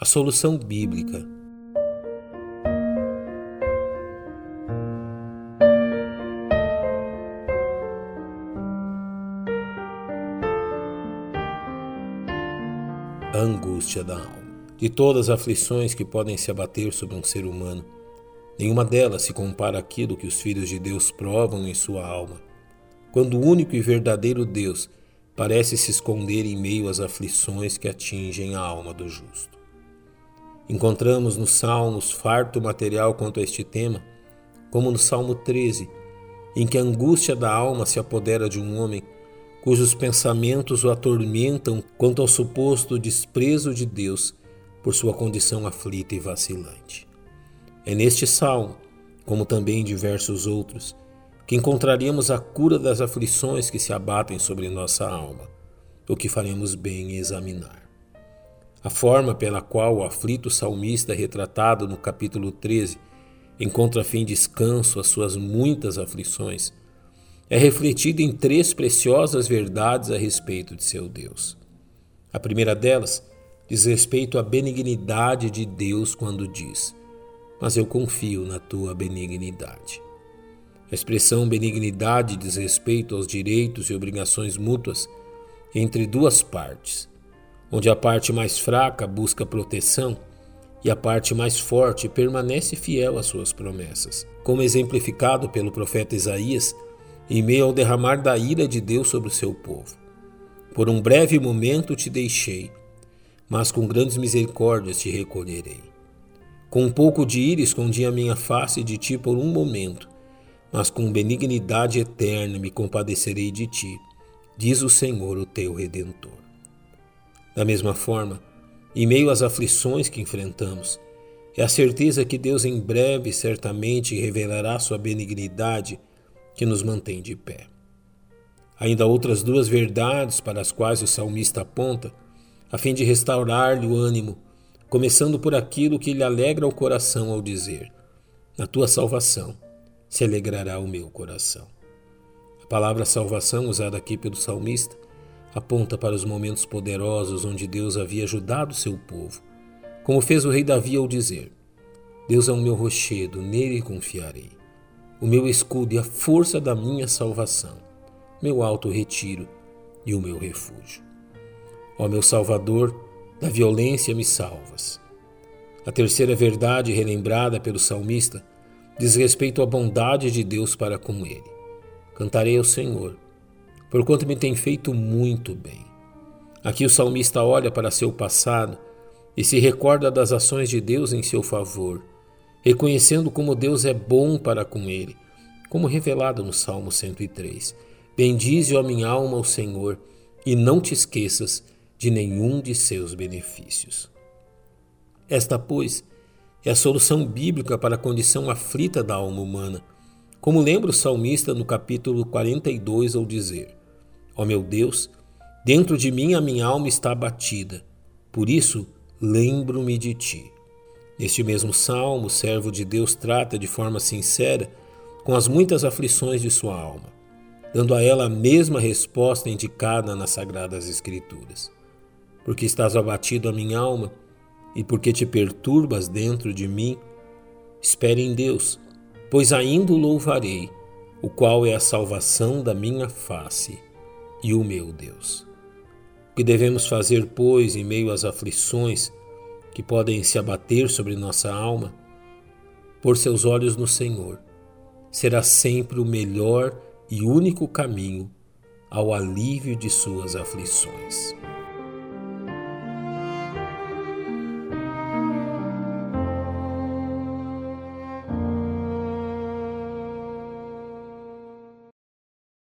a solução bíblica. A angústia da alma. De todas as aflições que podem se abater sobre um ser humano, nenhuma delas se compara àquilo que os filhos de Deus provam em sua alma, quando o único e verdadeiro Deus parece se esconder em meio às aflições que atingem a alma do justo. Encontramos nos Salmos farto material quanto a este tema, como no Salmo 13, em que a angústia da alma se apodera de um homem cujos pensamentos o atormentam quanto ao suposto desprezo de Deus por sua condição aflita e vacilante. É neste salmo, como também em diversos outros, que encontraríamos a cura das aflições que se abatem sobre nossa alma, o que faremos bem em examinar. A forma pela qual o aflito salmista retratado no capítulo 13 encontra fim descanso às suas muitas aflições é refletida em três preciosas verdades a respeito de seu Deus. A primeira delas diz respeito à benignidade de Deus quando diz: Mas eu confio na tua benignidade. A expressão benignidade diz respeito aos direitos e obrigações mútuas entre duas partes, onde a parte mais fraca busca proteção e a parte mais forte permanece fiel às suas promessas, como exemplificado pelo profeta Isaías em meio ao derramar da ira de Deus sobre o seu povo. Por um breve momento te deixei, mas com grandes misericórdias te recolherei. Com um pouco de ira escondi a minha face de ti por um momento, mas com benignidade eterna me compadecerei de ti, diz o Senhor, o teu redentor. Da mesma forma, em meio às aflições que enfrentamos, é a certeza que Deus em breve certamente revelará sua benignidade que nos mantém de pé. Ainda outras duas verdades para as quais o salmista aponta, a fim de restaurar-lhe o ânimo, começando por aquilo que lhe alegra o coração ao dizer: Na tua salvação se alegrará o meu coração. A palavra salvação usada aqui pelo salmista aponta para os momentos poderosos onde Deus havia ajudado seu povo, como fez o rei Davi ao dizer: Deus é o meu rochedo, nele confiarei, o meu escudo e a força da minha salvação, meu alto retiro e o meu refúgio. Ó meu Salvador, da violência me salvas. A terceira verdade relembrada pelo salmista diz respeito à bondade de Deus para com ele. Cantarei ao Senhor porquanto me tem feito muito bem. Aqui o salmista olha para seu passado e se recorda das ações de Deus em seu favor, reconhecendo como Deus é bom para com ele, como revelado no Salmo 103. Bendize, a minha alma, o Senhor, e não te esqueças de nenhum de seus benefícios. Esta, pois, é a solução bíblica para a condição aflita da alma humana, como lembra o salmista no capítulo 42 ao dizer: Ó meu Deus, dentro de mim a minha alma está abatida, por isso lembro-me de ti. Neste mesmo salmo, o servo de Deus trata de forma sincera com as muitas aflições de sua alma, dando a ela a mesma resposta indicada nas Sagradas Escrituras. Porque estás abatido a minha alma e porque te perturbas dentro de mim, espere em Deus, pois ainda o louvarei, o qual é a salvação da minha face e o meu Deus. O que devemos fazer, pois, em meio às aflições que podem se abater sobre nossa alma? Por seus olhos no Senhor será sempre o melhor e único caminho ao alívio de suas aflições.